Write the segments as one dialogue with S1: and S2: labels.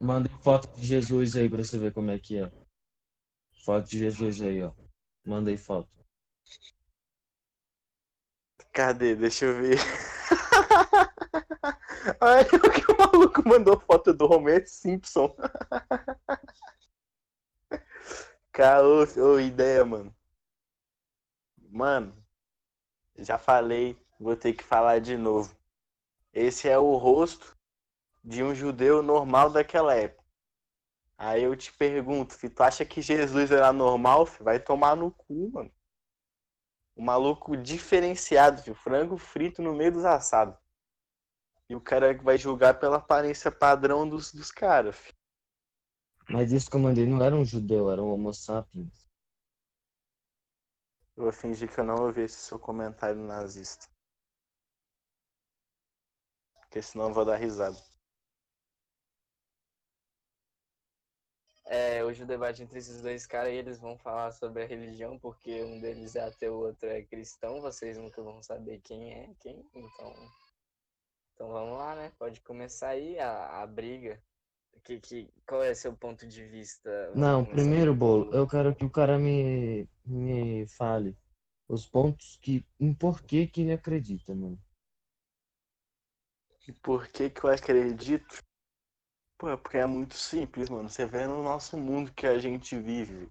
S1: Mandei foto de Jesus aí pra você ver como é que é. Foto de Jesus aí, ó. Mandei foto.
S2: Cadê? Deixa eu ver. Olha que o maluco mandou foto do Homer Simpson. Caô, ô, ideia, mano. Mano, já falei, vou ter que falar de novo. Esse é o rosto de um judeu normal daquela época. Aí eu te pergunto, se tu acha que Jesus era normal, filho, vai tomar no cu, mano. O maluco diferenciado, filho, frango frito no meio dos assados. E o cara vai julgar pela aparência padrão dos, dos caras, filho.
S1: Mas isso que eu mandei não era um judeu, era um homo sapiens.
S2: Eu vou fingir que eu não ouvi esse seu comentário nazista. Porque senão eu vou dar risada.
S3: Hoje o debate entre esses dois caras, eles vão falar sobre a religião, porque um deles é ateu, o outro é cristão, vocês nunca vão saber quem é quem, então... Então vamos lá, né? Pode começar aí a, a briga. Que, que, qual é seu ponto de vista?
S1: Não, primeiro, Bolo, eu quero que o cara me, me fale os pontos que, em porquê que ele acredita, mano.
S2: E por que que eu acredito? Pô, é porque é muito simples, mano. Você vê no nosso mundo que a gente vive.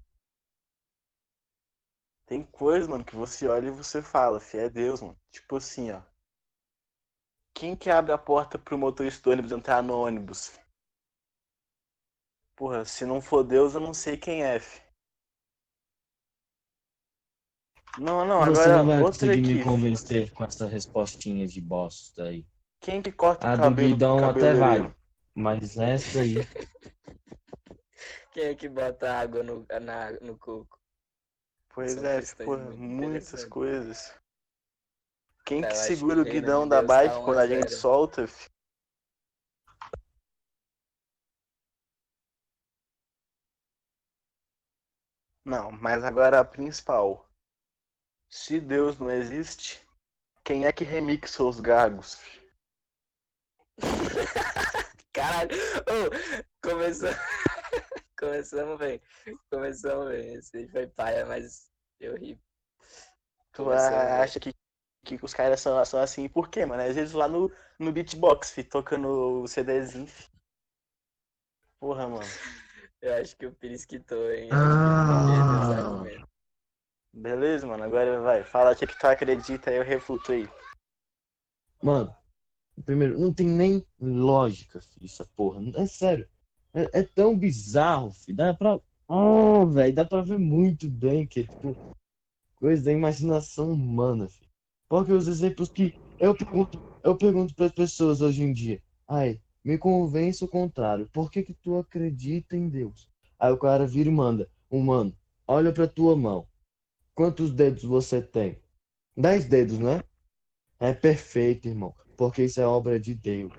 S2: Tem coisa, mano, que você olha e você fala, fi, é Deus, mano. Tipo assim, ó. Quem que abre a porta pro motorista do ônibus entrar no ônibus? Porra, se não for Deus, eu não sei quem é, fi. Não, não,
S1: Você
S2: agora
S1: não vai
S2: outra
S1: conseguir me
S2: aqui. fi.
S1: convencer com essa respostinha de bosta aí.
S2: Quem que corta
S1: A
S2: o cabelo
S1: Guidão
S2: do
S1: até vai? Mas essa aí,
S3: Quem é que bota água no, na, no coco?
S2: Pois
S3: São
S2: é,
S3: muito
S2: muitas coisas. Quem
S3: Tá,
S2: que segura
S3: que
S2: o guidão da
S3: Deus tá
S2: bike
S3: a
S2: quando a gente
S3: zero.
S2: solta, fi? Não, mas agora a principal. Se Deus não existe, quem é que remixa os gargos?
S3: Caralho! Ô, começou... Começamos bem. Começamos bem. Esse foi paia, mas eu ri.
S2: Tu acha que, que os caras são, são assim por quê, mano? Às vezes lá no, no beatbox, fi, tocando o CDzinho, fi. Porra, mano.
S3: Eu acho que o Pires quitou, hein?
S1: Ah.
S2: Beleza, mano? Agora vai. Fala o que que tu acredita aí eu refuto aí.
S1: mano, primeiro, não tem nem lógica, filho, essa porra. É sério. É, é tão bizarro, filho. Dá pra. Oh, velho, dá pra ver muito bem que é tipo coisa da imaginação humana, filho. Porque os exemplos que eu pergunto, eu pergunto para as pessoas hoje em dia, ai, me convence o contrário. Por que que tu acredita em Deus? Aí o cara vira e manda, humano, olha pra tua mão. Quantos dedos você tem? Dez dedos, né? É perfeito, irmão, porque isso é obra de Deus.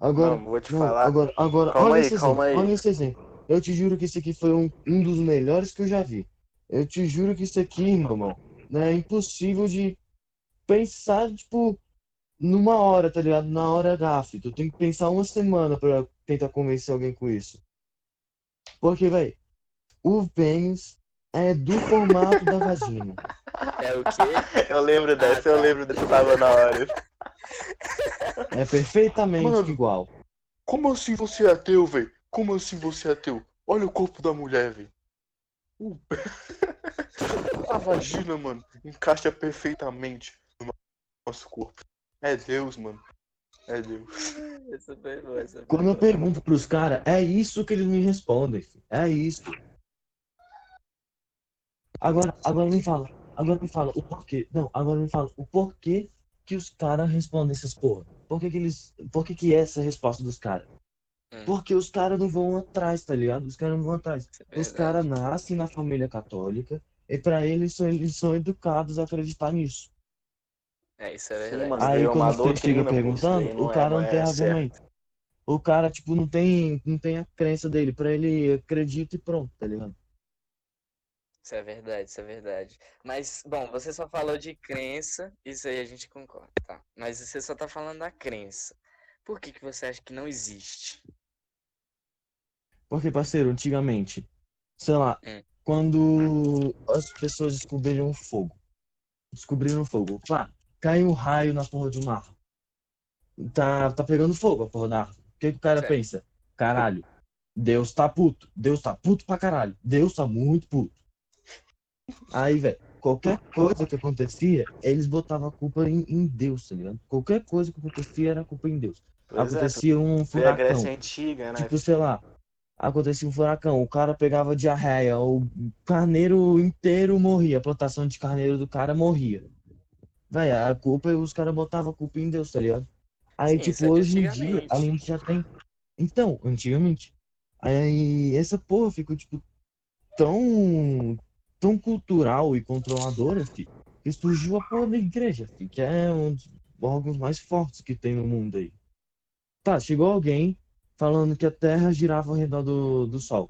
S1: Agora,
S2: Não, vou te
S1: não,
S2: falar.
S1: agora, agora,
S2: Calma
S1: olha
S2: aí,
S1: esse
S2: calma
S1: exemplo,
S2: aí.
S1: olha esse exemplo. Eu te juro que esse aqui foi um, um dos melhores que eu já vi. Eu te juro que isso aqui, meu irmão, né, é impossível de pensar, tipo, numa hora, tá ligado? Na hora gafe. Tu tem que pensar uma semana pra tentar convencer alguém com isso. Porque, velho, o pênis é do formato da vagina.
S3: É o quê?
S2: Eu lembro dessa, eu lembro dessa, tava na hora.
S1: É perfeitamente
S2: Mano.
S1: igual.
S2: Como assim você é ateu, velho? Como assim você é ateu? Olha o corpo da mulher, velho. Uh. A vagina, mano, encaixa perfeitamente no nosso corpo. É Deus, mano. É Deus.
S3: Essa foi boa, essa foi
S1: Quando eu pergunto pros caras, é isso que eles me respondem. filho. É isso. Agora, agora me fala. Agora me fala o porquê. Não, agora me fala o porquê que os caras respondem essas porra. Por que, que eles. Por que, que é essa a resposta dos caras?
S3: Hum.
S1: Porque os caras não vão atrás, tá ligado? Os caras não vão atrás.
S3: É
S1: Os caras nascem na família católica e pra eles são, eles são educados a acreditar nisso.
S3: É, isso é
S2: Sim,
S3: verdade.
S2: mano.
S1: Aí quando você
S2: daí
S1: perguntando, o
S2: é-
S1: cara
S2: não
S1: não
S2: é
S1: tem
S2: certo.
S1: argumento. O cara, tipo, não tem, não tem a crença dele. Pra ele acredita e pronto, tá ligado?
S3: Isso é verdade, isso é verdade. Mas, bom, você só falou de crença, isso aí a gente concorda, tá? Mas você só tá falando da crença. Por que que você acha que não existe?
S1: Porque, parceiro, antigamente, sei lá,
S3: Hum.
S1: quando as pessoas descobriram o fogo, descobriram o fogo, pá, caiu um raio na porra de uma árvore. Tá, tá pegando fogo a porra da árvore. O que, que o cara
S3: Certo.
S1: pensa? Caralho, Deus tá puto. Deus tá puto pra caralho. Deus tá muito puto. Aí, velho, qualquer coisa que acontecia, eles botavam a culpa em, em Deus, tá ligado? Qualquer coisa que acontecia era culpa em Deus.
S2: Pois é,
S1: acontecia um
S2: foi a
S1: furacão.
S2: Grécia Antiga, né?
S1: Tipo, sei lá, acontecia um furacão, o cara pegava diarreia, o carneiro inteiro morria, a plantação de carneiro do cara morria. Véi, a culpa, os caras botavam a culpa em Deus, tá ligado? Aí,
S3: Sim,
S1: tipo,
S3: é
S1: hoje em dia, a gente já tem. Então, antigamente. Aí, essa porra ficou, tipo, tão. Tão cultural e controladora, que surgiu a porra da igreja, fi, que é um dos órgãos mais fortes que tem no mundo aí. Tá, chegou alguém falando que a Terra girava ao redor do, do Sol.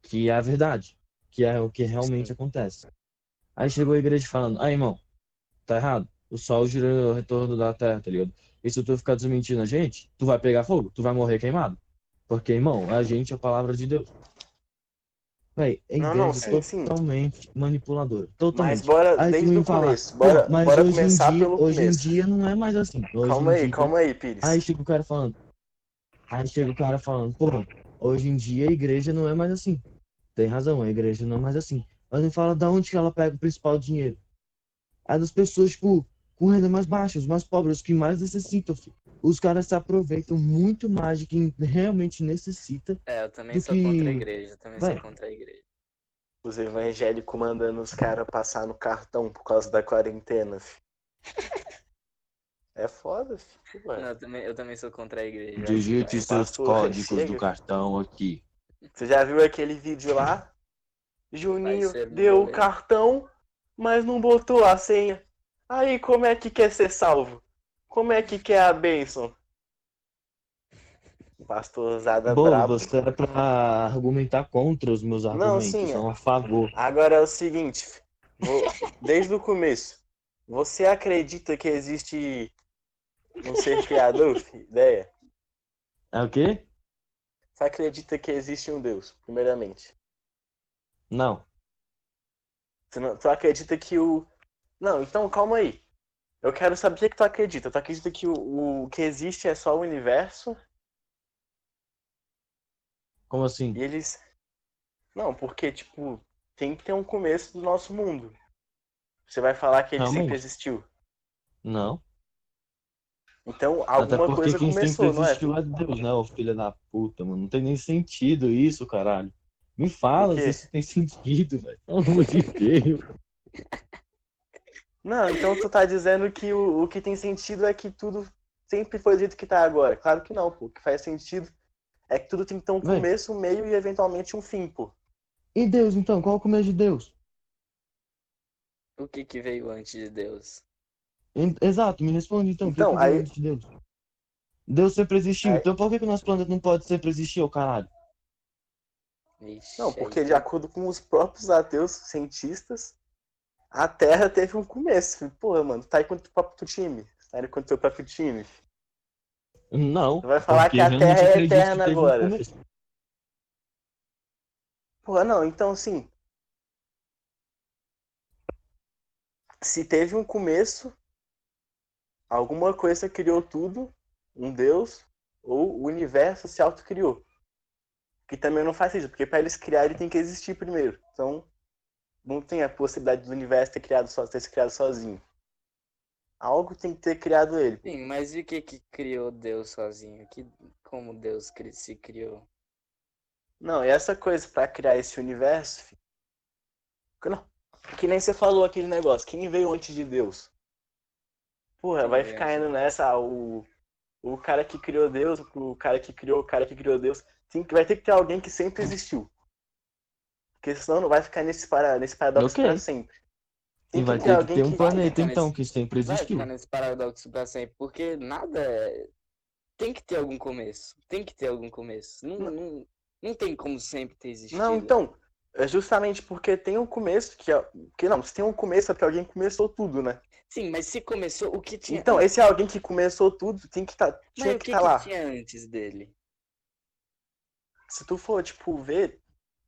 S1: Que é a verdade. Que é o que realmente acontece. Aí chegou a igreja falando, ah, irmão, tá errado. O Sol gira ao retorno da Terra, tá ligado? E se tu ficar desmentindo a gente, tu vai pegar fogo, tu vai morrer queimado. Porque, irmão, a gente é a palavra de Deus. Véi, a
S2: Não, não, sim,
S1: é
S2: sim.
S1: totalmente manipuladora. Totalmente.
S2: Mas bora
S1: Aí
S2: desde o começo.
S1: "Pô,
S2: Bora,
S1: mas
S2: bora
S1: hoje em
S2: começar
S1: dia,
S2: pelo
S1: hoje em
S2: começo.
S1: dia não é mais assim. Hoje
S2: Calma
S1: em
S2: aí,
S1: dia-
S2: calma aí, Pires.
S1: Aí chega o cara falando. Aí chega o cara falando, pô, hoje em dia a igreja não é mais assim. Tem razão, a igreja não é mais assim. Mas me fala da onde que ela pega o principal dinheiro. É das pessoas, tipo, com renda mais baixa, os mais pobres, os que mais necessitam, filho. Os caras se aproveitam muito mais de quem realmente necessita.
S3: É, eu também sou contra a
S1: que-
S3: igreja, eu também
S1: Vai.
S3: sou contra a igreja.
S2: Os evangélicos mandando os caras passar no cartão por causa da quarentena, fi. É foda, fi.
S3: Não, eu também, eu também sou contra a igreja.
S1: Digite
S3: que
S1: seus
S2: Pastor,
S1: códigos
S2: chega.
S1: do cartão aqui.
S2: Você já viu aquele vídeo lá? Juninho deu o
S3: boleto.
S2: cartão, mas não botou a senha. Aí, como é que quer ser salvo? Como é que quer a bênção? Pastorzada
S1: Boa,
S2: brabo.
S1: você era pra argumentar contra os meus argumentos,
S2: sim,
S1: não a favor.
S2: Agora é o seguinte, vou- desde o começo, você acredita que existe um ser criador? Ideia?
S1: É o quê?
S2: Você acredita que existe um Deus, primeiramente?
S1: Não.
S2: Tu, não, tu acredita que o. Não, então calma aí. Eu quero saber o que, que tu acredita. Tu acredita que o, o que existe é só o universo
S1: Como assim?
S2: e eles. Não, porque, tipo, tem que ter um começo do nosso mundo. Você vai falar que ele
S1: Realmente.
S2: sempre existiu.
S1: Não.
S2: Então,
S1: Até
S2: alguma
S1: porque
S2: coisa
S1: quem
S2: começou,
S1: sempre
S2: não é?
S1: existiu é Deus, né, ô filho da puta, mano. Não tem nem sentido isso, caralho. Me fala se isso tem sentido, velho. Pelo amor de Deus.
S2: Não, então tu tá dizendo que o, o que tem sentido é que tudo sempre foi do jeito que tá agora. Claro que não, pô. O que faz sentido é que tudo tem que ter um
S1: Véi.
S2: começo, um meio e eventualmente um fim, pô.
S1: E Deus, então? Qual é o começo de Deus?
S3: O que que veio antes de Deus?
S1: Exato, me responde então. o que
S2: Então,
S1: que veio
S2: aí-
S1: antes de Deus? Deus sempre existiu.
S2: Aí-
S1: Então por que, que o nosso planeta não pode sempre existir, ô caralho?
S3: Ixi,
S2: Não,
S3: aí
S2: porque de acordo com os próprios ateus cientistas, a Terra teve um começo. Porra, mano, tá aí com o próprio time. Tá aí com o próprio time.
S1: Não.
S2: Tu vai falar que a Terra é eterna
S1: um
S2: agora.
S1: começo.
S2: Porra, não, então assim. Se teve um começo, alguma coisa criou tudo, um Deus, ou o universo se autocriou. Que também não faz isso, porque para eles criarem tem que existir primeiro. Então, não tem a possibilidade do universo ter criado só, ter se criado sozinho. Algo tem que ter criado ele.
S3: Sim, mas e o que que criou Deus sozinho? Que, como Deus se criou?
S2: Não, e essa coisa pra criar esse universo, fi- que não, que nem você falou aquele negócio, quem veio antes de Deus? Porra, vai ficar indo nessa, ah, o, o cara que criou Deus, o cara que criou, o cara que criou Deus, tem que, vai ter que ter alguém que sempre existiu. Porque senão não vai ficar nesse, para, nesse paradoxo
S1: Ok.
S2: pra sempre.
S1: E
S2: Tem
S1: vai
S2: que
S1: ter que ter um
S2: que-
S1: planeta, então,
S3: nesse-
S1: que sempre
S3: Vai
S1: existiu.
S3: ficar nesse paradoxo pra sempre, porque nada é... Tem que ter algum começo. Tem que ter algum começo. Não, não, não tem como sempre ter existido.
S2: Não, então, é justamente porque tem um começo que, é- que não, se tem um começo é porque alguém começou tudo, né?
S3: Sim, mas se começou, o que tinha
S2: Então, esse alguém que começou tudo tem que tá, tinha
S3: o
S2: que
S3: que,
S2: estar
S3: que
S2: lá.
S3: tinha antes dele?
S2: se tu for, tipo, ver,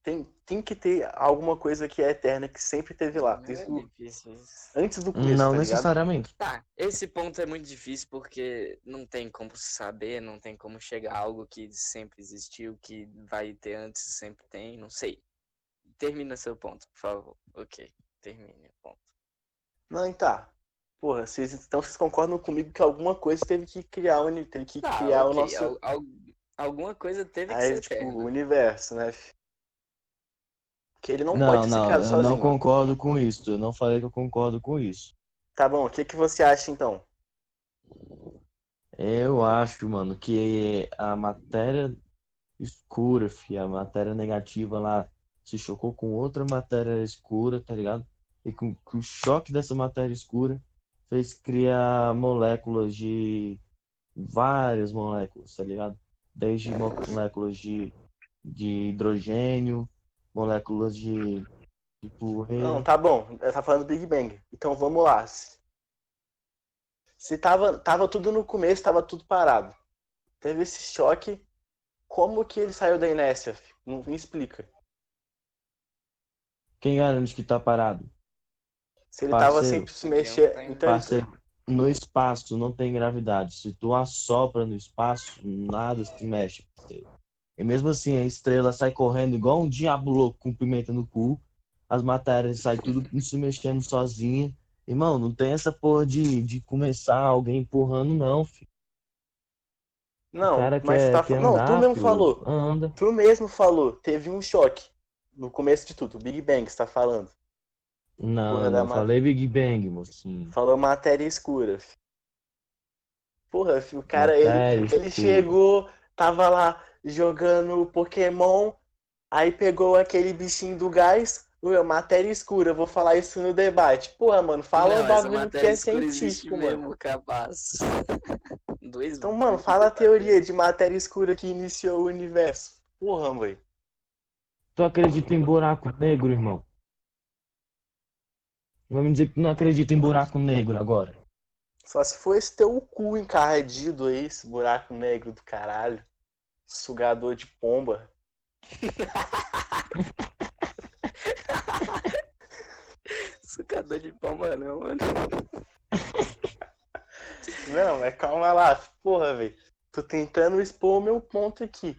S2: tem, tem que ter alguma coisa que é eterna, que sempre teve lá. Desde
S3: é
S2: o-
S3: difícil
S2: antes do começo,
S1: Não
S2: tá ligado?
S1: necessariamente.
S3: Tá, esse ponto é muito difícil porque não tem como saber, não tem como chegar a algo que sempre existiu, que vai ter antes, sempre tem, não sei. Termina seu ponto, por favor. Ok, termine o ponto.
S2: Não, tá. Porra, vocês, então vocês concordam comigo que alguma coisa teve que criar, o teve que
S3: Tá,
S2: criar o
S3: ok,
S2: nosso.
S3: al- al- alguma coisa teve que
S2: Aí,
S3: ser
S2: tipo,
S3: eterna.
S2: o universo, né? Que ele não,
S1: Não,
S2: pode
S1: não,
S2: criado
S1: eu
S2: sozinho.
S1: não concordo com isso. Eu não falei que eu concordo com isso.
S2: Tá bom, o que, que você acha então?
S1: Eu acho, mano, que a matéria escura, fi, a matéria negativa lá se chocou com outra matéria escura, tá ligado? E com, com o choque dessa matéria escura fez criar moléculas de várias moléculas, tá ligado? Desde mo- moléculas de, de hidrogênio, moléculas de tipo
S2: Não, tá bom, tá falando Big Bang. Então vamos lá. Se, se tava, tava tudo no começo, tava tudo parado. Teve esse choque, como que ele saiu da inércia? Não me explica.
S1: Quem garante que tá parado?
S2: Se ele tava
S1: Parceiro.
S2: sempre se mexer.
S3: tem-
S2: Então,
S1: Parceiro, no espaço não tem gravidade. Se tu assopra no espaço, nada se mexe, parceiro. E mesmo assim, a estrela sai correndo igual um diabo louco com pimenta no cu. As matérias saem tudo se mexendo sozinha. Irmão, não tem essa porra de, de começar alguém empurrando, não, filho.
S2: não, mas
S1: quer,
S2: tá
S1: quer
S2: Não,
S1: andar,
S2: tu mesmo
S1: filho,
S2: falou.
S1: Anda.
S2: Tu mesmo falou. Teve um choque. No começo de tudo, o Big Bang, você tá falando.
S1: Não,
S2: Porra
S1: não falei Big Bang, mocinho.
S2: Falou matéria escura. Porra, fi, o cara, ele,
S1: Matéria
S2: ele
S1: escura.
S2: chegou, tava lá jogando Pokémon, aí pegou aquele bichinho do gás, ué, matéria escura, vou falar isso no debate. Porra, mano, fala
S3: Não,
S2: um
S3: essa
S2: bagulho que
S3: matéria
S2: é científico, mano.
S3: mesmo, capaz. Dois
S2: Então, mano, fala a teoria de matéria escura que iniciou o universo. Porra, velho.
S1: Tu acredita em buraco negro, irmão? Vamos dizer que tu não acredita em buraco negro agora.
S2: Só se for esse teu cu encardido aí, esse buraco negro do caralho. Sugador de pomba.
S3: Sucador de palma não, mano.
S2: Não, mas calma lá. Porra, velho. Tô tentando expor o meu ponto aqui.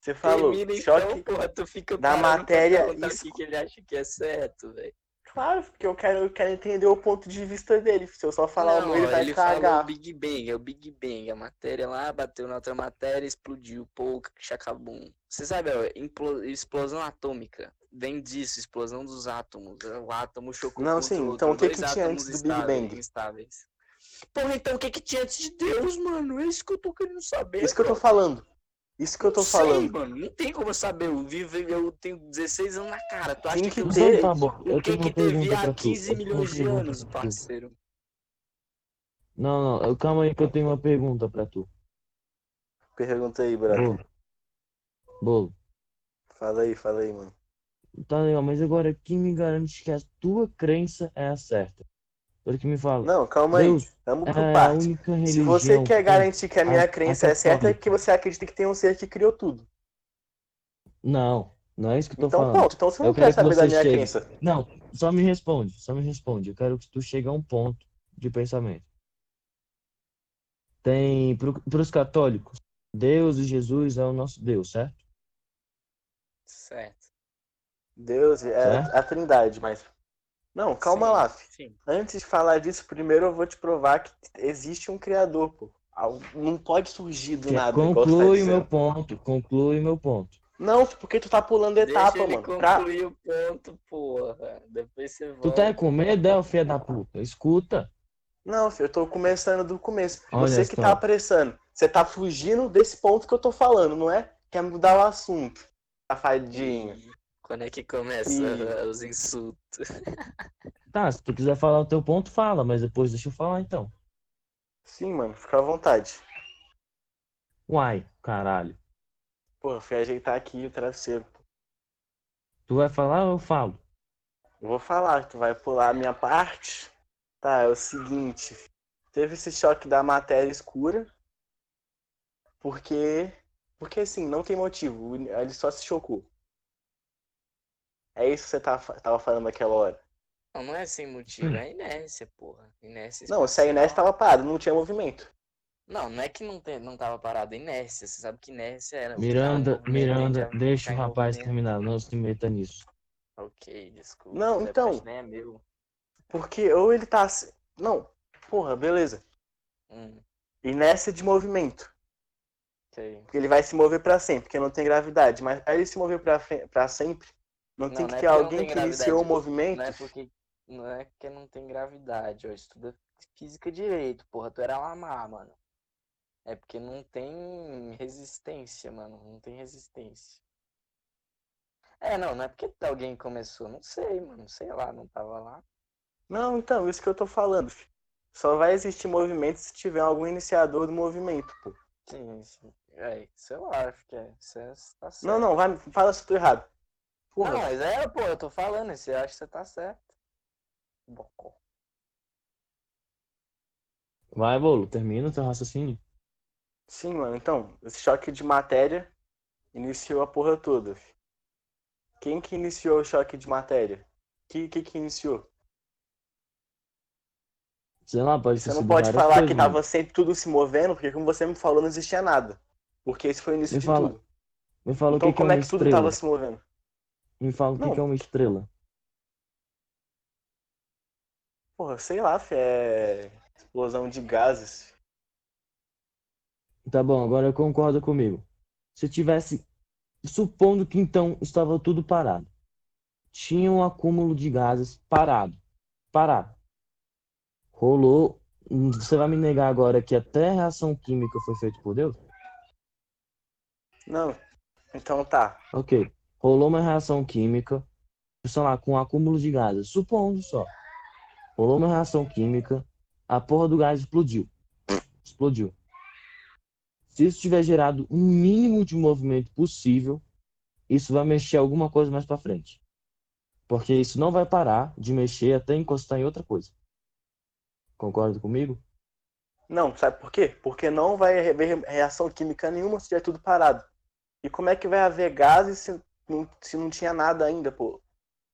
S2: Você falou,
S3: Termina
S2: choque.
S3: então, porra, tu fica pra
S2: matéria
S3: perguntar
S2: escu-
S3: o que, que ele acha que é certo, velho.
S2: Claro, porque eu quero, eu quero entender o ponto de vista dele. Se eu só falar o
S3: Não,
S2: meu, ele vai
S3: ele falou
S2: cagar.
S3: o Big Bang, é o Big Bang. A matéria lá bateu na outra matéria, explodiu, pô, chacabum. Você sabe, ó, explosão atômica. Vem disso, explosão dos átomos. O átomo chocou
S2: Não, sim,
S3: outro,
S2: então o que que tinha antes do Big Bang?
S3: instáveis. Porra, então o que que tinha antes de Deus, mano? É isso que eu tô querendo saber.
S2: Isso que eu tô falando. Isso que eu tô
S3: sei,
S2: falando.
S3: mano. Não tem como eu saber. Eu vivo, eu tenho 16 anos na cara. Tu acha
S2: Tem
S3: que,
S2: que
S3: eu
S2: ter-
S1: tá bom, eu
S3: que
S1: tenho
S3: que teve há
S1: pra tu.
S3: 15
S1: Eu tenho uma
S3: milhões de anos, parceiro?
S1: Não, não, eu- calma aí que eu tenho uma pergunta pra tu.
S2: Pergunta aí, brother.
S1: Bolo. Bolo.
S2: Fala aí, fala aí, mano.
S1: Tá legal, mas agora quem me garante que a tua crença é a certa? Que me fala.
S2: Não, calma aí.
S1: Deus
S2: Vamos por
S1: é a
S2: parte. Se você quer
S1: que-
S2: garantir que a minha
S1: a-
S2: crença
S1: a
S2: é certa, é que você acredita que tem um ser que criou tudo.
S1: Não, não é isso que eu tô
S2: Então,
S1: falando.
S2: ponto. Então você não
S1: Eu
S2: quer
S1: quero que
S2: saber da minha
S1: chegue.
S2: crença.
S1: Não, só me responde, só me responde. Eu quero que tu chegue a um ponto de pensamento. Tem, para os católicos, Deus e Jesus é o nosso Deus, certo?
S3: Certo.
S2: Deus é
S1: Certo?
S2: a trindade, mas. Não, calma
S3: Sim,
S2: lá.
S3: Sim.
S2: Antes de falar disso, primeiro eu vou te provar que existe um criador, pô. Não pode surgir do nada. tu tá
S1: conclui meu ponto, conclui o meu ponto.
S2: Não, porque tu tá pulando
S3: Deixa
S2: etapa,
S3: ele
S2: mano. Pra-
S3: concluir o ponto, porra. Depois você
S1: Tu
S3: volta.
S1: tá com medo, é, ô filho da puta? Escuta.
S2: Não, filho, eu tô começando do começo.
S1: Olha
S2: Você que
S1: só.
S2: tá apressando. Você tá fugindo desse ponto que eu tô falando, não é? Quer mudar o assunto. Safadinho.
S3: Quando é que começa
S2: Ih.
S3: os insultos?
S1: Tá, se tu quiser falar o teu ponto, fala, mas depois deixa eu falar então.
S2: Sim, mano, fica à vontade.
S1: Uai, caralho.
S2: Pô, fui ajeitar aqui o travesseiro.
S1: Tu vai falar ou eu falo?
S2: Eu vou falar, tu vai pular a minha parte. Tá, é o seguinte. Teve esse choque da matéria escura. Porque Porque assim, não tem motivo. Ele só se chocou. É isso que você tava, tava falando naquela hora.
S3: Não, não é sem motivo, é inércia, porra. Inércia
S2: Não, se a inércia tava parada, não tinha movimento.
S3: Não, não é que não, tem, não tava parado, é inércia. Você sabe que inércia era.
S1: Miranda, Miranda, deixa o rapaz terminar, não se meta nisso.
S3: Ok, desculpa.
S2: Não, então.
S3: Nem é meu.
S2: Porque ou ele tá. Não, porra, beleza.
S3: Hum,
S2: Inércia de movimento.
S3: ok.
S2: Porque ele vai se mover pra sempre, porque não tem gravidade. Mas pra ele se mover pra sempre, não,
S3: Não,
S2: tem
S3: não
S2: que
S3: é
S2: ter
S3: não
S2: alguém que iniciou o
S3: tipo,
S2: movimento.
S3: Não é porque. Não é porque não tem gravidade, ó. Estuda física direito, porra. Tu era Lamar, mano. É porque não tem resistência, mano. Não tem resistência. É, não, não é porque alguém começou. Não sei, mano. Sei lá, não tava lá.
S2: Não, então, isso que eu tô falando. filho. Só vai existir movimento se tiver algum iniciador do movimento, pô.
S3: Sim, sim. É, isso eu acho que é. Isso é, tá certo.
S2: Não, não, vai, fala se eu tô errado. Porra,
S3: Não, mas é, pô, eu tô falando. Você acha que você tá certo. Bocó.
S1: Vai, bolo, termina o teu raciocínio.
S2: sim, mano. Então, esse choque de matéria iniciou a porra toda. filho. Quem que iniciou o choque de matéria? Que que, que iniciou?
S1: Sei lá, pode
S2: Você não pode falar
S1: coisas,
S2: que
S1: mano.
S2: tava sempre tudo se movendo, porque como você me falou, não existia nada. Porque esse foi o início
S1: Me
S2: de
S1: fala,
S2: tudo.
S1: Me fala
S2: Então
S1: que, que é
S2: como é que tudo
S1: estrela.
S2: tava se movendo?
S1: Me fala o que,
S2: Não.
S1: que é uma estrela.
S2: Porra, sei lá, fi, é explosão de gases.
S1: Tá bom, agora concorda comigo. Se tivesse, supondo que então estava tudo parado, tinha um acúmulo de gases parado, parado. Rolou. Você vai me negar agora que até a reação química foi feita por Deus?
S2: Não. Então tá.
S1: Ok. Rolou uma reação química, sei lá, com um acúmulo de gases. Supondo só. Rolou uma reação química, a porra do gás explodiu. Explodiu. Se isso tiver gerado um mínimo de movimento possível, isso vai mexer alguma coisa mais pra frente. Porque isso não vai parar de mexer até encostar em outra coisa. Concorda comigo?
S2: Não, sabe por quê? Porque não vai haver reação química nenhuma se tiver tudo parado. E como é que vai haver gases se não, se não tinha nada ainda, pô?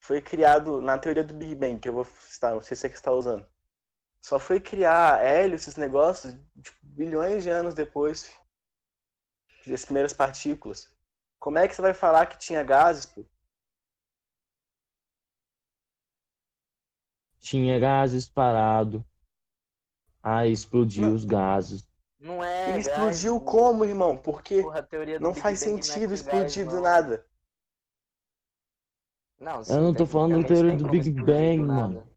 S2: Foi criado na teoria do Big Bang, que eu vou citar, não sei se é que está usando. Só foi criar hélio, esses negócios, tipo, bilhões de anos depois das primeiras partículas. Como é que você vai falar que tinha gases, pô?
S1: Tinha gases parado. Aí explodiu
S2: Não.
S1: os gases.
S3: Não é.
S2: E explodiu
S3: gás,
S2: como, irmão? Porque
S3: Porra, a teoria do
S2: não
S3: Big
S2: faz
S3: é
S2: sentido explodir do
S3: não.
S2: nada.
S3: Não,
S1: Eu não tô falando da teoria do Big Bang, mano.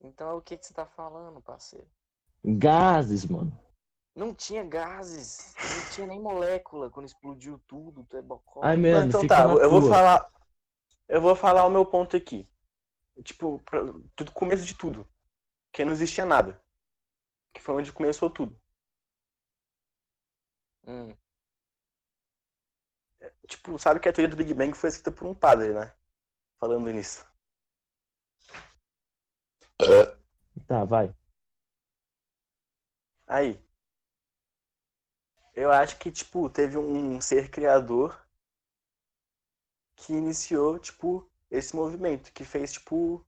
S3: Então o que que você tá falando, parceiro?
S1: Gases, mano.
S3: Não tinha gases, não tinha nem molécula quando explodiu tudo, tu é bocó.
S1: Ai, Miranda,
S2: então
S1: fica
S2: tá,
S1: na
S2: eu vou falar. Eu vou falar o meu ponto aqui. Tipo, pra- tudo começo de tudo. Porque não existia nada. Que foi onde começou tudo.
S3: Hum,
S2: Tipo, sabe que a teoria do Big Bang foi escrita por um padre, né? Falando nisso.
S1: Tá, vai.
S2: Aí. Eu acho que, tipo, teve um ser criador que iniciou, tipo, esse movimento, que fez, tipo,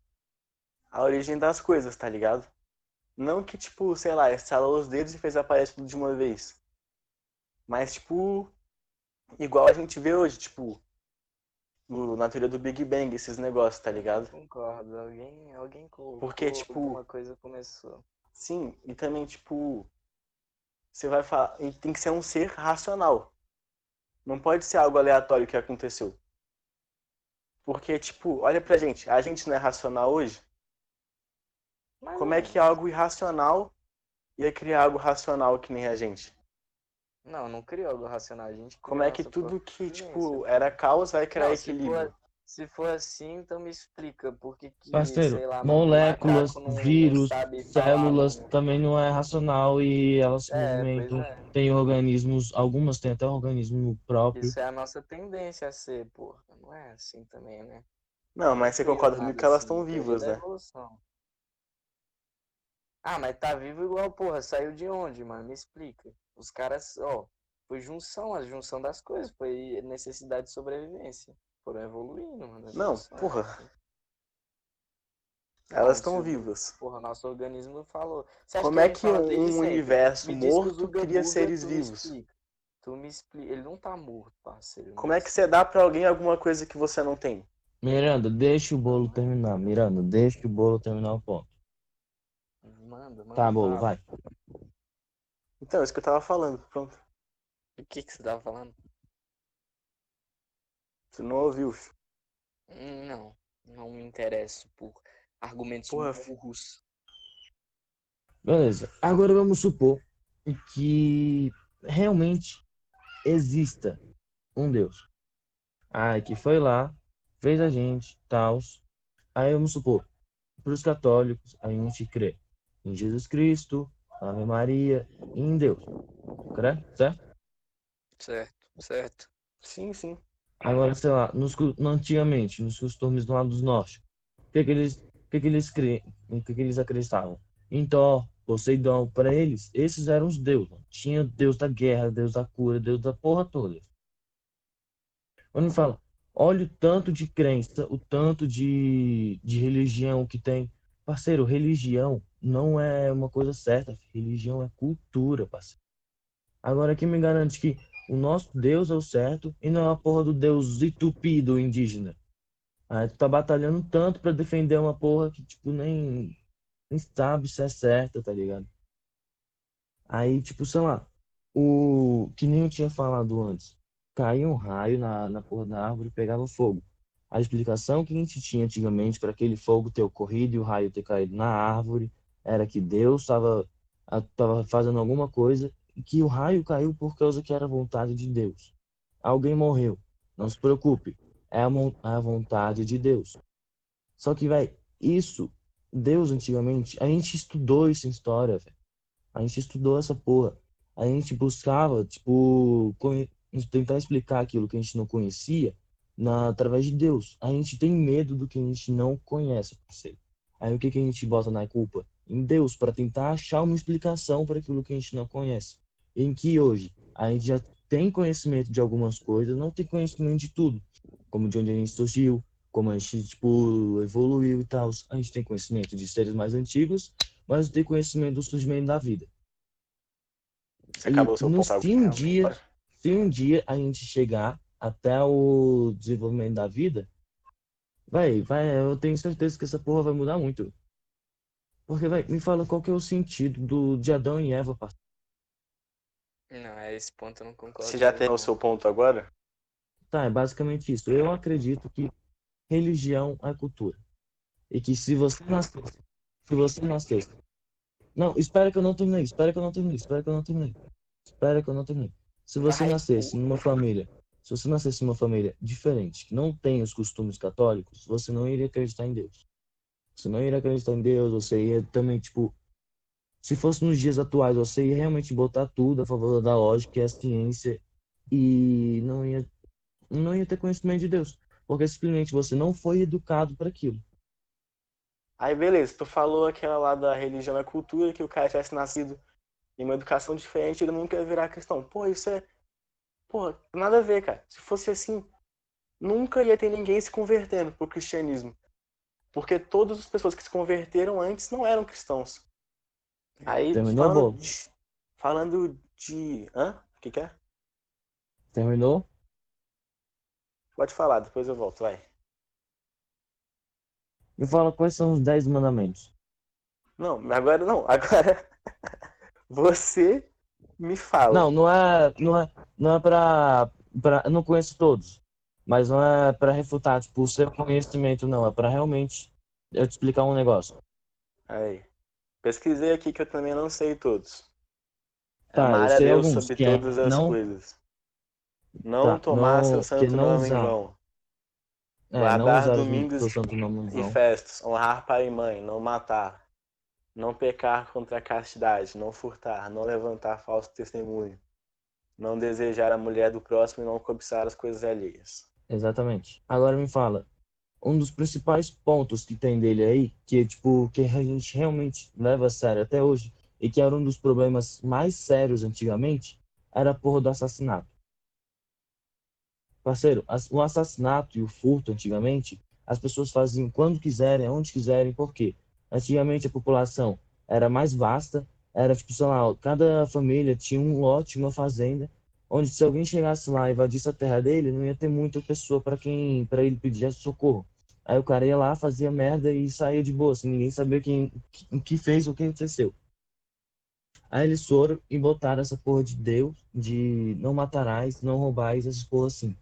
S2: a origem das coisas, tá ligado? Não que, tipo, sei lá, estalou os dedos e fez aparecer tudo de uma vez. Mas, tipo, igual a gente vê hoje, tipo, na teoria do Big Bang, esses negócios, tá ligado?
S3: concordo, alguém, alguém colocou,
S2: Porque, tipo,
S3: alguma coisa começou.
S2: Sim, e também, tipo, você vai falar, tem que ser um ser racional. Não pode ser algo aleatório que aconteceu. Porque, tipo, olha pra gente, a gente não é racional hoje?
S3: Mas
S2: Como é que algo irracional ia criar algo racional que nem a gente?
S3: Não, não criou algo racional, a gente
S2: Como é que tudo que, tipo, era caos vai criar
S3: Não, se
S2: equilíbrio?
S3: for, se for assim, então me explica por que que,
S1: Parceiro,
S3: sei lá,
S1: moléculas,
S3: não-
S1: vírus,
S3: falar,
S1: células
S3: mano.
S1: também não é racional e elas se
S3: É,
S1: movimentam.
S3: é.
S1: Tem organismos, algumas têm até um organismo próprio.
S3: Isso é a nossa tendência a ser, porra. Não é assim também, né?
S2: Não, mas você concorda comigo que elas
S3: assim,
S2: estão
S3: teoria
S2: vivas, né?
S3: Ah, mas tá vivo igual, porra. Saiu de onde, mano? Me explica. Os caras, ó. foi junção, a junção das coisas, foi necessidade de sobrevivência. Foram evoluindo, mano.
S2: Não, porra. Elas estão
S3: Não,
S2: vivas.
S3: Porra, nosso organismo falou. Você acha
S2: Como é que um
S3: sempre?
S2: universo
S3: Me
S2: morto cria seres
S3: me
S2: vivos?
S3: explica. Tu me explica. Ele não tá morto, parceiro.
S2: Como é que você dá pra alguém alguma coisa que você não tem?
S1: Miranda, deixa o bolo terminar. Miranda, deixa o bolo terminar o ponto.
S3: Manda, manda.
S1: Tá, bolo,
S3: fala.
S1: vai.
S2: Então, é isso que eu tava falando. Pronto.
S3: O que que você tava falando?
S2: Você não ouviu. filho.
S3: Hum, Não, não me interesso por argumentos
S2: Porra,
S3: burros.
S1: Beleza. Agora vamos supor que realmente exista um Deus. Ah, que foi lá, fez a gente, tal. Aí vamos supor, para os católicos, a gente crê em Jesus Cristo, Ave Maria em Deus. Certo?
S3: Certo, certo.
S2: Sim, sim.
S1: Agora, sei lá, nos, antigamente, nos costumes do lado do norte, o que que eles, que que eles cre, o que que eles acreditavam? Em Thor, Poseidon, para eles, esses eram os deuses. mano. Tinha Deus da guerra, Deus da cura, Deus da porra toda. Quando fala, olha o tanto de crença, o tanto de, de religião que tem. Parceiro, religião não é uma coisa certa. Religião é cultura, parceiro. Agora, quem me garante que o nosso Deus é o certo e não é a porra do Deus entupido indígena? Aí tu tá batalhando tanto pra defender uma porra que, tipo, nem, nem sabe se é certa, tá ligado? Aí, tipo, sei lá, o que nem eu tinha falado antes. Caía um raio na, na porra da árvore e pegava fogo. A explicação que a gente tinha antigamente para aquele fogo ter ocorrido e o raio ter caído na árvore era que Deus estava tava fazendo alguma coisa e que o raio caiu por causa que era vontade de Deus. Alguém morreu. Não se preocupe. É a, a vontade de Deus. Só que, velho, isso, Deus antigamente, a gente estudou isso em história. A gente estudou essa porra. A gente buscava, tipo, tentar explicar aquilo que a gente não conhecia na, através de Deus. A gente tem medo do que a gente não conhece, parceiro. Aí o que, que a gente bota na culpa? Em Deus, para tentar achar uma explicação para aquilo que a gente não conhece. Em que hoje a gente já tem conhecimento de algumas coisas, não tem conhecimento de tudo. Como de onde a gente surgiu, como a gente, tipo, evoluiu e tal. A gente tem conhecimento de seres mais antigos, mas não tem conhecimento do surgimento da vida. E
S2: acabou
S1: no-
S2: ponto
S1: se um dia- Se um dia a gente chegar até o desenvolvimento da vida, vai, vai, eu tenho certeza que essa porra vai mudar muito. Porque, vai, me fala qual que é o sentido do, de Adão e Eva, parceiro.
S3: Não, a esse ponto eu não concordo.
S2: Você já tem o seu ponto agora?
S1: Tá, é basicamente isso. Eu acredito que religião é cultura. E que se você nascesse, se você nascesse. Não, espera que eu não terminei, espera que eu não terminei, espera que eu não terminei. Espera que eu não terminei. Se você
S3: Vai,
S1: nascesse numa família, se você nascesse numa família diferente, que não tem os costumes católicos, você não iria acreditar em Deus. Você não iria acreditar em Deus, você ia também, tipo, se fosse nos dias atuais, você ia realmente botar tudo a favor da lógica e a ciência e não ia não ia ter conhecimento de Deus, porque simplesmente você não foi educado para aquilo.
S2: Aí, beleza, tu falou aquela lá da religião é cultura, que o cara tivesse nascido em uma educação diferente, ele nunca ia virar cristão. Pô, isso é. Pô, nada a ver, cara. Se fosse assim, nunca ia ter ninguém se convertendo pro cristianismo. Porque todas as pessoas que se converteram antes não eram cristãos. Aí,
S1: Terminou,
S2: falando de, falando de. Hã? O que, que é?
S1: Terminou?
S2: Pode falar, depois eu volto, vai.
S1: Me fala quais são os 10 mandamentos.
S2: Não, agora não. Agora você me fala.
S1: Não, não é, não é, não é pra, pra, eu não conheço todos, mas não é pra refutar, tipo, o seu conhecimento, não, é pra realmente eu te explicar um negócio.
S2: Aí. Pesquisei aqui que eu também não sei todos.
S1: Tá, eu
S2: Amar a
S1: sei
S2: Deus
S1: alguns,
S2: sobre
S1: é
S2: todas as
S1: não-
S2: coisas. Não
S1: Tá,
S2: tomar
S1: não-
S2: seu santo
S1: não
S2: nome em
S1: usar.
S2: vão.
S1: É,
S2: Guardar domingos
S1: em
S2: E festas, honrar pai e mãe, não matar, não pecar contra a castidade, não furtar, não levantar falso testemunho, não desejar a mulher do próximo e não cobiçar as coisas alheias.
S1: Exatamente. Agora me fala, um dos principais pontos que tem dele aí, que tipo, que a gente realmente leva a sério até hoje, e que era um dos problemas mais sérios antigamente, era a porra do assassinato. Parceiro, o assassinato e o furto antigamente, as pessoas faziam quando quiserem, onde quiserem, por quê? Antigamente a população era mais vasta, era tipo, sei lá, cada família tinha um lote, uma fazenda, onde se alguém chegasse lá e invadisse a terra dele, não ia ter muita pessoa para quem, para ele pedir socorro. Aí o cara ia lá, fazia merda e saía de boa, assim, ninguém sabia quem, o que fez ou o que aconteceu. Aí eles foram e botaram essa porra de Deus, de não matarás, não roubais, essas porra assim.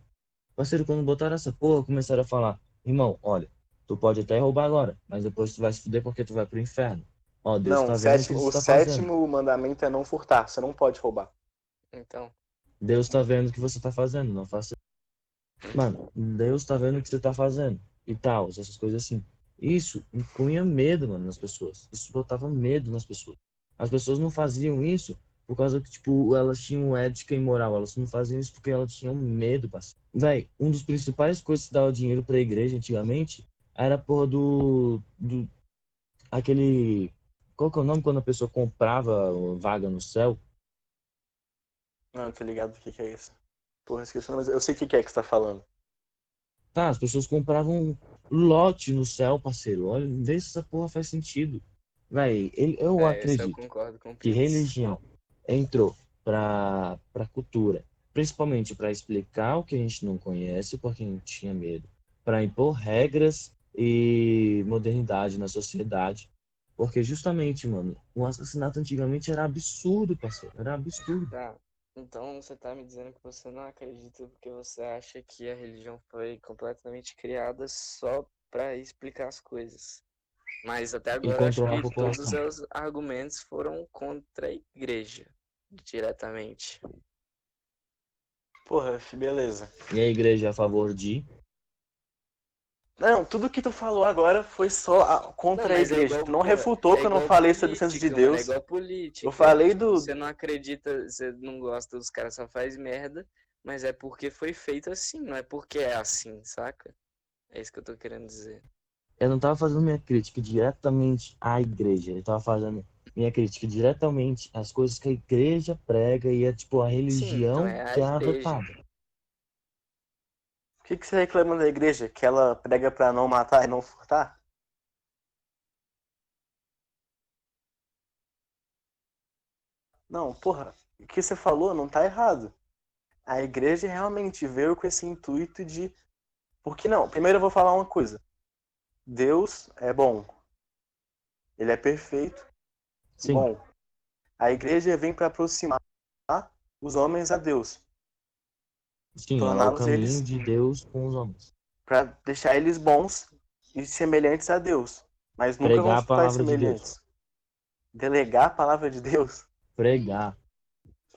S1: Parceiro, quando botaram essa porra, começaram a falar, irmão, olha, tu pode até roubar agora, mas depois tu vai se fuder porque tu vai pro inferno. Ó, Deus
S2: não,
S1: tá
S2: o
S1: vendo o que
S2: sétimo, o
S1: tá fazendo.
S2: sétimo mandamento é não furtar. Você não pode roubar.
S3: Então,
S1: Deus tá vendo o que você tá fazendo, não faça. Mano, Deus tá vendo o que você tá fazendo. E tal, essas coisas assim. Isso impunha medo, mano, nas pessoas. Isso botava medo nas pessoas. As pessoas não faziam isso por causa que, tipo, elas tinham ética e moral. Elas não faziam isso porque elas tinham medo, parceiro. Véi, um dos principais coisas que dava dinheiro pra igreja antigamente era a porra do. do aquele. Qual que é o nome quando a pessoa comprava vaga no céu?
S2: Não, tô ligado do que, que é isso. Porra, esqueci, mas eu sei o que, que é que você tá falando.
S1: Tá, as pessoas compravam lote no céu, parceiro. Olha, vê se essa porra faz sentido. Véi, ele- eu
S3: é, eu
S1: acredito
S3: concordo com o
S1: que religião entrou para para cultura, principalmente para explicar o que a gente não conhece, porque a gente tinha medo, para impor regras e modernidade na sociedade, porque justamente, mano, o assassinato antigamente era absurdo, parceiro, era absurdo.
S3: Tá. Então você tá me dizendo que você não acredita porque você acha que a religião foi completamente criada só pra explicar as coisas. Mas até agora eu acho que todos os argumentos foram contra a igreja, diretamente.
S2: Porra, beleza.
S1: E a igreja é a favor de
S2: Não, tudo que tu falou agora foi só a- contra
S3: Não,
S2: a
S3: é
S2: igreja.
S3: igual-
S2: tu não refutou que
S3: é
S2: eu não falei sobre o senso de
S3: política, mano,
S2: Deus.
S3: É igual política.
S2: Eu falei do-
S3: Você não acredita, você não gosta, os caras só faz merda, mas é porque foi feito assim, não é porque é assim, saca? É isso que eu tô querendo dizer.
S1: Eu não estava fazendo minha crítica diretamente à igreja, eu estava fazendo minha crítica diretamente às coisas que a igreja prega e é tipo a religião
S3: então é a
S1: que é adotada.
S2: O que, que você reclama da igreja? Que ela prega pra não matar e não furtar? Não, porra, o que você falou não tá errado. A igreja realmente veio com esse intuito de. Por que não? Primeiro eu vou falar uma coisa. Deus é bom. Ele é perfeito.
S1: Sim,
S2: Bom, a igreja vem para aproximar os homens a Deus,
S1: sim, ela é o
S2: torná-los
S1: caminho
S2: eles-
S1: de Deus com os homens.
S2: para deixar eles bons e semelhantes a Deus, mas nunca
S1: Pregar
S2: vão
S1: a
S2: se tornar
S1: palavra de
S2: semelhantes. Delegar a palavra de Deus
S1: Pregar.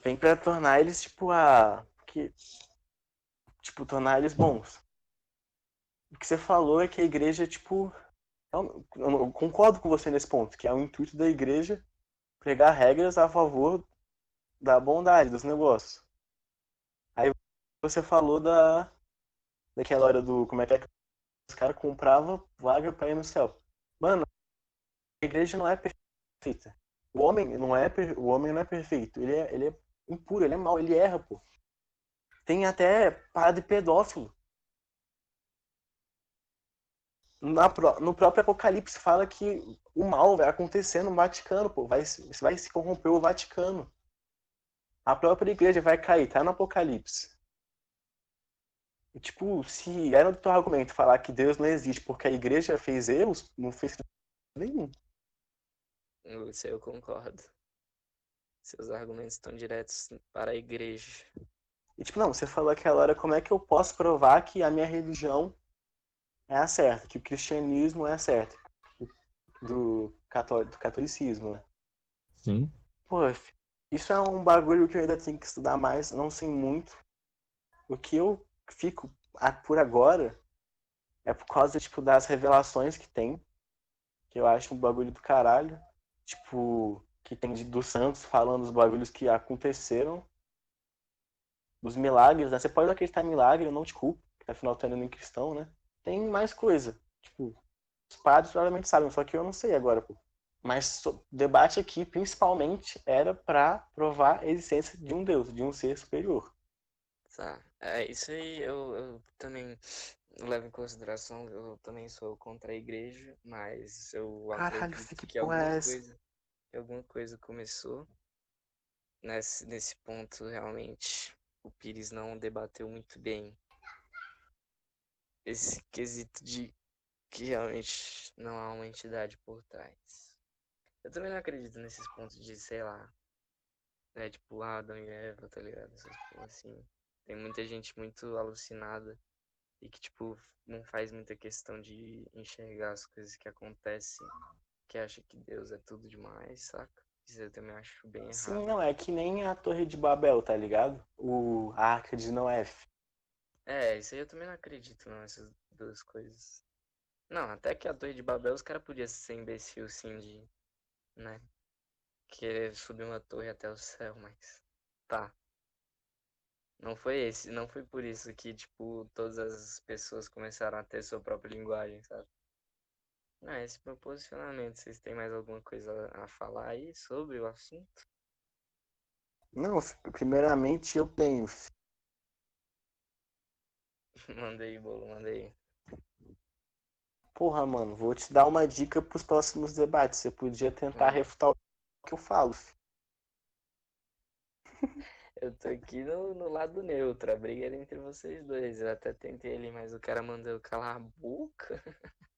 S2: vem para tornar eles tipo a que tipo tornar eles bons. O que você falou é que a igreja tipo eu eu concordo com você nesse ponto, que é o intuito da igreja pregar regras a favor da bondade dos negócios. Você falou da daquela hora do como é que é os caras compravam vaga para ir no céu. Mano, a igreja não é perfeita. O homem não é o homem não é perfeito. Ele é, ele é impuro, ele é mau, ele erra, pô. Tem até parada de pedófilo. Na, no próprio Apocalipse fala que o mal vai acontecer no Vaticano, pô. Vai, vai se corromper o Vaticano. A própria igreja vai cair, tá no Apocalipse. E, tipo, se era do teu argumento falar que Deus não existe porque a igreja fez erros, não fez nenhum.
S3: Isso aí eu concordo. Seus argumentos estão diretos para a igreja.
S2: E tipo, não, você falou aquela hora, como é que eu posso provar que a minha religião é a certa, que o cristianismo é a certa, do, cató- do catolicismo, né?
S1: Sim.
S2: Pô, isso é um bagulho que eu ainda tenho que estudar mais, não sei muito. O que eu fico por agora é por causa, tipo, das revelações que tem, que eu acho um bagulho do caralho. Tipo, que tem dos santos falando os bagulhos que aconteceram, dos milagres, né? Você pode acreditar em milagre, eu não te culpo, afinal tu ainda nem cristão, né? Tem mais coisa. Tipo, os padres provavelmente sabem, só que eu não sei agora, pô. Mas o debate aqui, principalmente, era para provar a existência de um Deus, de um ser superior.
S3: Tá. É, isso aí eu, eu também levo em consideração, eu também sou contra a igreja, mas eu
S2: Caralho,
S3: acredito
S2: que é
S3: alguma
S2: essa?
S3: coisa, alguma coisa começou nesse, nesse ponto realmente. O Pires não debateu muito bem esse quesito de que realmente não há uma entidade por trás. Eu também não acredito nesses pontos de, sei lá, né, tipo Adão e Eva, tá ligado? Essas porra assim. Tem muita gente muito alucinada e que, tipo, não faz muita questão de enxergar as coisas que acontecem, que acha que Deus é tudo demais, saca? Isso eu também acho bem errado.
S2: Sim, não, é que nem a Torre de Babel, tá ligado? O a Arca de Noé.
S3: É, isso aí eu também não acredito, não, essas duas coisas. Não, até que a Torre de Babel os caras podiam ser imbecil, sim, de, né, querer subir uma torre até o céu, mas tá. Não foi esse, não foi por isso que, tipo, todas as pessoas começaram a ter sua própria linguagem, sabe? Não, esse meu posicionamento, vocês têm mais alguma coisa a falar aí sobre o assunto?
S2: Não, primeiramente eu tenho.
S3: Mandei, bolo, mandei.
S2: Porra, mano, vou te dar uma dica pros próximos debates. Você podia tentar
S3: Hum.
S2: refutar o que eu falo.
S3: Eu tô aqui no, no lado neutro, a briga era entre vocês dois. Eu até tentei ali, mas o cara mandou eu calar a boca.